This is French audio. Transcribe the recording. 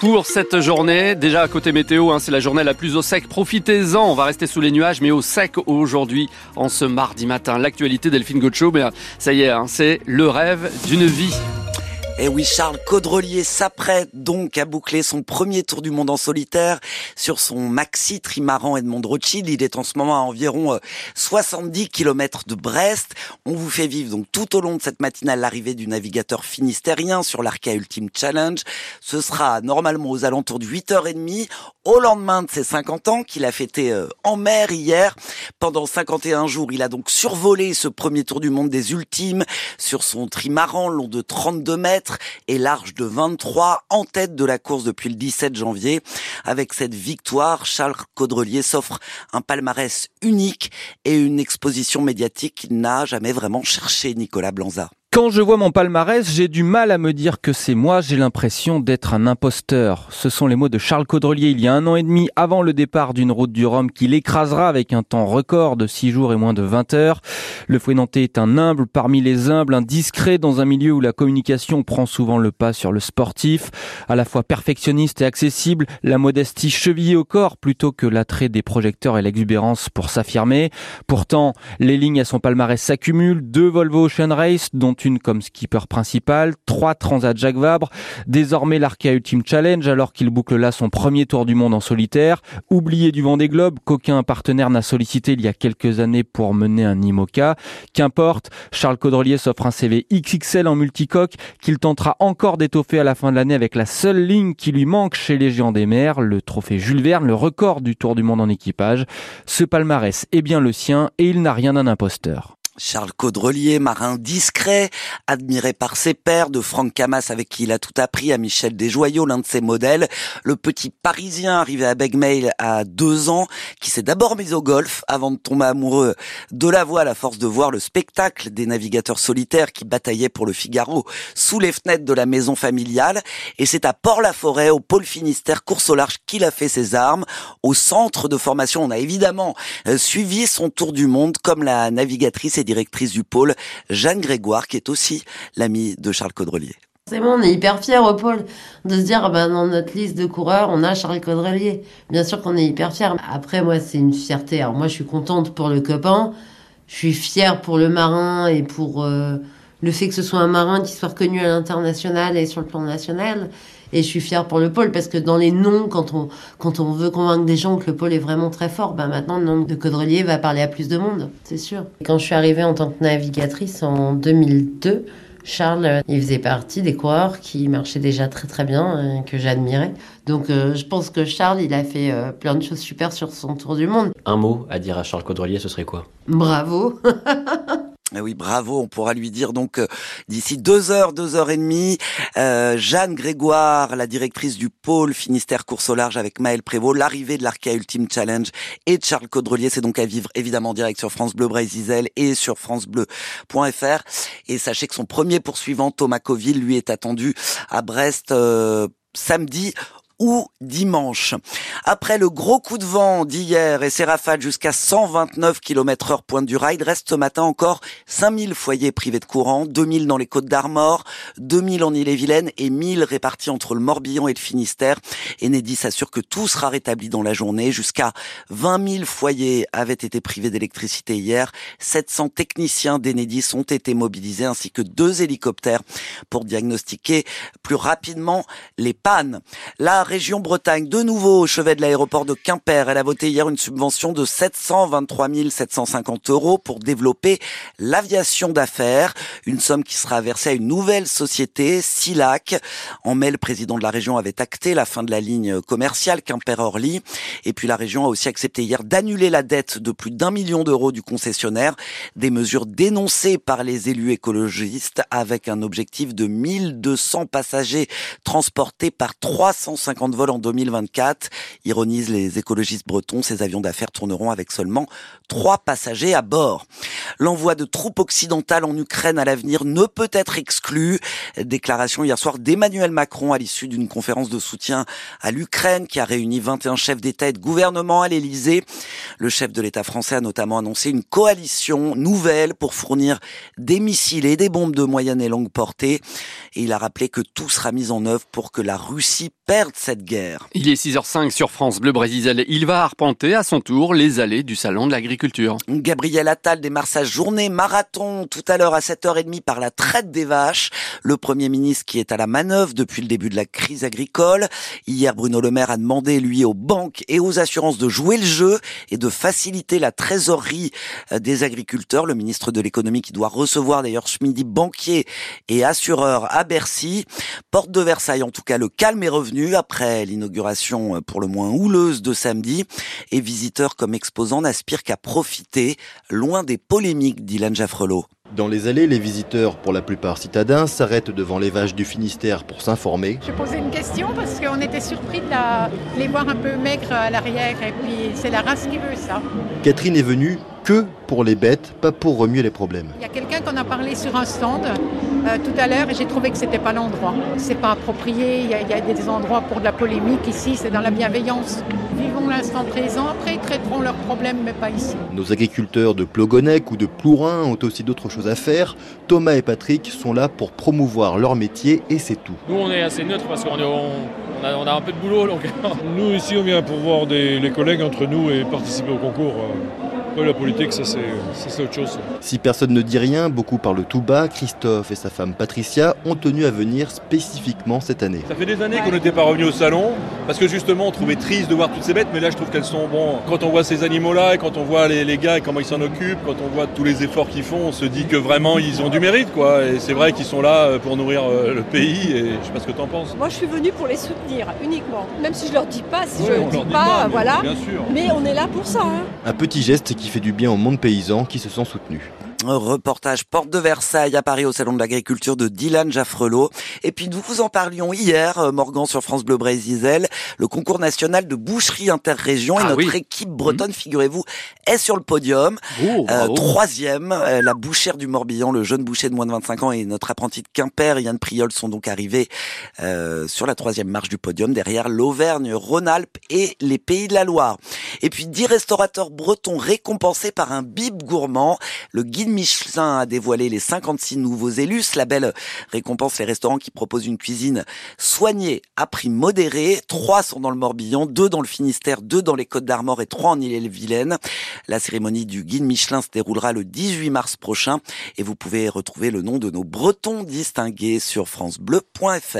pour cette journée. Déjà à côté météo, hein, c'est la journée la plus au sec. Profitez-en, on va rester sous les nuages, mais au sec aujourd'hui, en ce mardi matin. L'actualité Delphine Gocho, mais ça y est, hein, c'est le rêve d'une vie. Et eh oui, Charles Caudrelier s'apprête donc à boucler son premier tour du monde en solitaire sur son maxi trimaran Edmond Rothschild. Il est en ce moment à environ 70 euh, km de Brest. On vous fait vivre donc tout au long de cette matinale l'arrivée du navigateur finistérien sur l'Arca Ultimate Challenge. Ce sera normalement aux alentours de 8h30 au lendemain de ses 50 ans qu'il a fêté euh, en mer hier. Pendant 51 jours, il a donc survolé ce premier tour du monde des ultimes sur son trimaran long de 32 mètres et large de 23 en tête de la course depuis le 17 janvier. Avec cette victoire, Charles Caudrelier s'offre un palmarès unique et une exposition médiatique qu'il n'a jamais vraiment cherché, Nicolas Blanza. Quand je vois mon palmarès, j'ai du mal à me dire que c'est moi, j'ai l'impression d'être un imposteur. Ce sont les mots de Charles Caudrelier il y a un an et demi avant le départ d'une route du Rhum qui l'écrasera avec un temps record de 6 jours et moins de 20 heures. Le fouet nantais est un humble parmi les humbles, un discret dans un milieu où la communication prend souvent le pas sur le sportif. À la fois perfectionniste et accessible, la modestie chevillée au corps plutôt que l'attrait des projecteurs et l'exubérance pour s'affirmer. Pourtant, les lignes à son palmarès s'accumulent. Deux Volvo Ocean Race, dont comme skipper principal, trois Transat Jacques Vabre, désormais l'Arkea Ultimate Challenge alors qu'il boucle là son premier tour du monde en solitaire, oublié du vent des globes qu'aucun partenaire n'a sollicité il y a quelques années pour mener un IMOCA. Qu'importe, Charles Caudrelier s'offre un CV XXL en multicoque qu'il tentera encore d'étoffer à la fin de l'année avec la seule ligne qui lui manque chez les géants des mers, le trophée Jules Verne, le record du tour du monde en équipage. Ce palmarès est bien le sien et il n'a rien d'un imposteur. Charles Caudrelier, marin discret, admiré par ses pairs, de Franck Camas avec qui il a tout appris, à Michel Desjoyaux, l'un de ses modèles, le petit Parisien arrivé à Begmail à deux ans, qui s'est d'abord mis au golf avant de tomber amoureux de la voile à force de voir le spectacle des navigateurs solitaires qui bataillaient pour le Figaro sous les fenêtres de la maison familiale. Et c'est à Port-la-Forêt, au pôle Finistère, course au large, qu'il a fait ses armes. Au centre de formation, on a évidemment euh, suivi son tour du monde comme la navigatrice et directrice du pôle, Jeanne Grégoire, qui est aussi l'amie de Charles Caudrelier. C'est bon, on est hyper fiers au pôle de se dire, ben, dans notre liste de coureurs, on a Charles Caudrelier. Bien sûr qu'on est hyper fiers. Après, moi, c'est une fierté. Alors moi, je suis contente pour le copain. Je suis fière pour le marin et pour euh, le fait que ce soit un marin qui soit reconnu à l'international et sur le plan national. Et je suis fière pour le pôle parce que dans les noms, quand on, quand on veut convaincre des gens que le pôle est vraiment très fort, ben maintenant le nom de Caudrelier va parler à plus de monde, c'est sûr. Quand je suis arrivée en tant que navigatrice en 2002, Charles, il faisait partie des coureurs qui marchaient déjà très très bien, et que j'admirais. Donc euh, je pense que Charles, il a fait euh, plein de choses super sur son tour du monde. Un mot à dire à Charles Caudrelier, ce serait quoi? Bravo Eh oui, bravo, on pourra lui dire donc euh, d'ici deux heures, deux heures et demie, euh, Jeanne Grégoire, la directrice du pôle Finistère course au large avec Maël Prévost, l'arrivée de l'Arca Ultimate Challenge et de Charles Caudrelier, c'est donc à vivre évidemment direct sur France Bleu Brésil et sur francebleu.fr. Et sachez que son premier poursuivant, Thomas Coville, lui est attendu à Brest euh, samedi ou dimanche. Après le gros coup de vent d'hier et ses rafales jusqu'à 129 km heure pointe du rail, reste ce matin encore 5000 foyers privés de courant, 2000 dans les Côtes d'Armor, 2000 en Ille-et-Vilaine et 1000 répartis entre le Morbihan et le Finistère. Enedis assure que tout sera rétabli dans la journée. Jusqu'à 20 000 foyers avaient été privés d'électricité hier. 700 techniciens d'Enedis ont été mobilisés ainsi que deux hélicoptères pour diagnostiquer plus rapidement les pannes. La région Bretagne, de nouveau au chevet de l'aéroport de Quimper. Elle a voté hier une subvention de 723 750 euros pour développer l'aviation d'affaires. Une somme qui sera versée à une nouvelle société, Silac. En mai, le président de la région avait acté la fin de la ligne commerciale Quimper-Orly. Et puis la région a aussi accepté hier d'annuler la dette de plus d'un million d'euros du concessionnaire. Des mesures dénoncées par les élus écologistes avec un objectif de 1200 passagers transportés par 350 de vol en 2024. Ironisent les écologistes bretons, ces avions d'affaires tourneront avec seulement trois passagers à bord. L'envoi de troupes occidentales en Ukraine à l'avenir ne peut être exclu. Déclaration hier soir d'Emmanuel Macron à l'issue d'une conférence de soutien à l'Ukraine qui a réuni 21 chefs d'État et de gouvernement à l'Élysée. Le chef de l'État français a notamment annoncé une coalition nouvelle pour fournir des missiles et des bombes de moyenne et longue portée. Et il a rappelé que tout sera mis en œuvre pour que la Russie perde cette cette guerre. Il est 6h05 sur France Bleu Brésil. Il va arpenter à son tour les allées du Salon de l'Agriculture. Gabriel Attal démarre sa journée marathon tout à l'heure à 7h30 par la traite des vaches. Le Premier ministre qui est à la manœuvre depuis le début de la crise agricole. Hier, Bruno Le Maire a demandé, lui, aux banques et aux assurances de jouer le jeu et de faciliter la trésorerie euh, des agriculteurs. Le ministre de l'économie qui doit recevoir d'ailleurs ce midi banquiers et assureurs à Bercy. Porte de Versailles, en tout cas, le calme est revenu après l'inauguration euh, pour le moins houleuse de samedi. Et visiteurs comme exposants n'aspirent qu'à profiter, loin des polémiques d'Ilan Jaffrelot. Dans les allées, les visiteurs, pour la plupart citadins, s'arrêtent devant les vaches du Finistère pour s'informer. Je posais une question parce qu'on était surpris de la- les voir un peu maigres à l'arrière et puis c'est la race qui veut ça. Catherine est venue que pour les bêtes, pas pour remuer les problèmes. Il y a quelqu'un qu'on a parlé sur un stand euh, tout à l'heure et j'ai trouvé que c'était pas l'endroit. C'est pas approprié, il y, a, il y a des endroits pour de la polémique ici, c'est dans la bienveillance. Vivons l'instant présent, après ils traiteront leurs problèmes mais pas ici. Nos agriculteurs de Plogonec ou de Plourin ont aussi d'autres choses à faire. Thomas et Patrick sont là pour promouvoir leur métier et c'est tout. Nous, on est assez neutre parce qu'on est- on, on a, on a un peu de boulot. Donc... Nous, ici, on vient pour voir des, les collègues entre nous et participer au concours. Après, la politique, ça, c'est ça, c'est autre chose. Si personne ne dit rien, beaucoup parlent tout bas. Christophe et sa femme Patricia ont tenu à venir spécifiquement cette année. Ça fait des années qu'on n'était pas revenu au salon parce que justement, on trouvait triste de voir toutes ces bêtes. Mais là, je trouve qu'elles sont bon. Quand on voit ces animaux-là et quand on voit les, les gars et comment ils s'en occupent, quand on voit tous les efforts qu'ils font, on se dit que vraiment, ils ont du mérite, quoi. Et c'est vrai qu'ils sont là euh, pour nourrir euh, le pays. Et je sais pas ce que t'en penses. Moi, je suis venue pour les soutenir uniquement. Même si je leur dis pas, si Oui, je on leur dis leur dit pas, mais voilà. Bien sûr. Mais on est là pour ça. hein. Un petit geste qui fait du bien au monde paysan qui se sent soutenu. Un reportage porte de Versailles à Paris au salon de l'agriculture de Dylan Jaffrelot. Et puis nous vous en parlions hier, euh, Morgan sur France Bleu Brésil, le concours national de boucherie interrégion et Ah notre oui. équipe bretonne, figurez-vous, est sur le podium. Oh, Euh, troisième, euh, la bouchère du Morbihan, le jeune boucher de moins de 25 ans et notre apprenti de Quimper, Yann Priol, sont donc arrivés euh, sur la troisième marche du podium, derrière l'Auvergne, Rhône-Alpes et les Pays de la Loire. Et puis dix restaurateurs bretons récompensés par un bib gourmand. Le guide Michelin a dévoilé les 56 nouveaux élus. Ce label récompense les restaurants qui proposent une cuisine soignée à prix modéré. Trois sont dans le Morbihan, deux dans le Finistère, deux dans les Côtes d'Armor et trois en Ille-et-Vilaine. La cérémonie du guide Michelin se déroulera le 18 mars prochain et vous pouvez retrouver le nom de nos Bretons distingués sur francebleu.fr.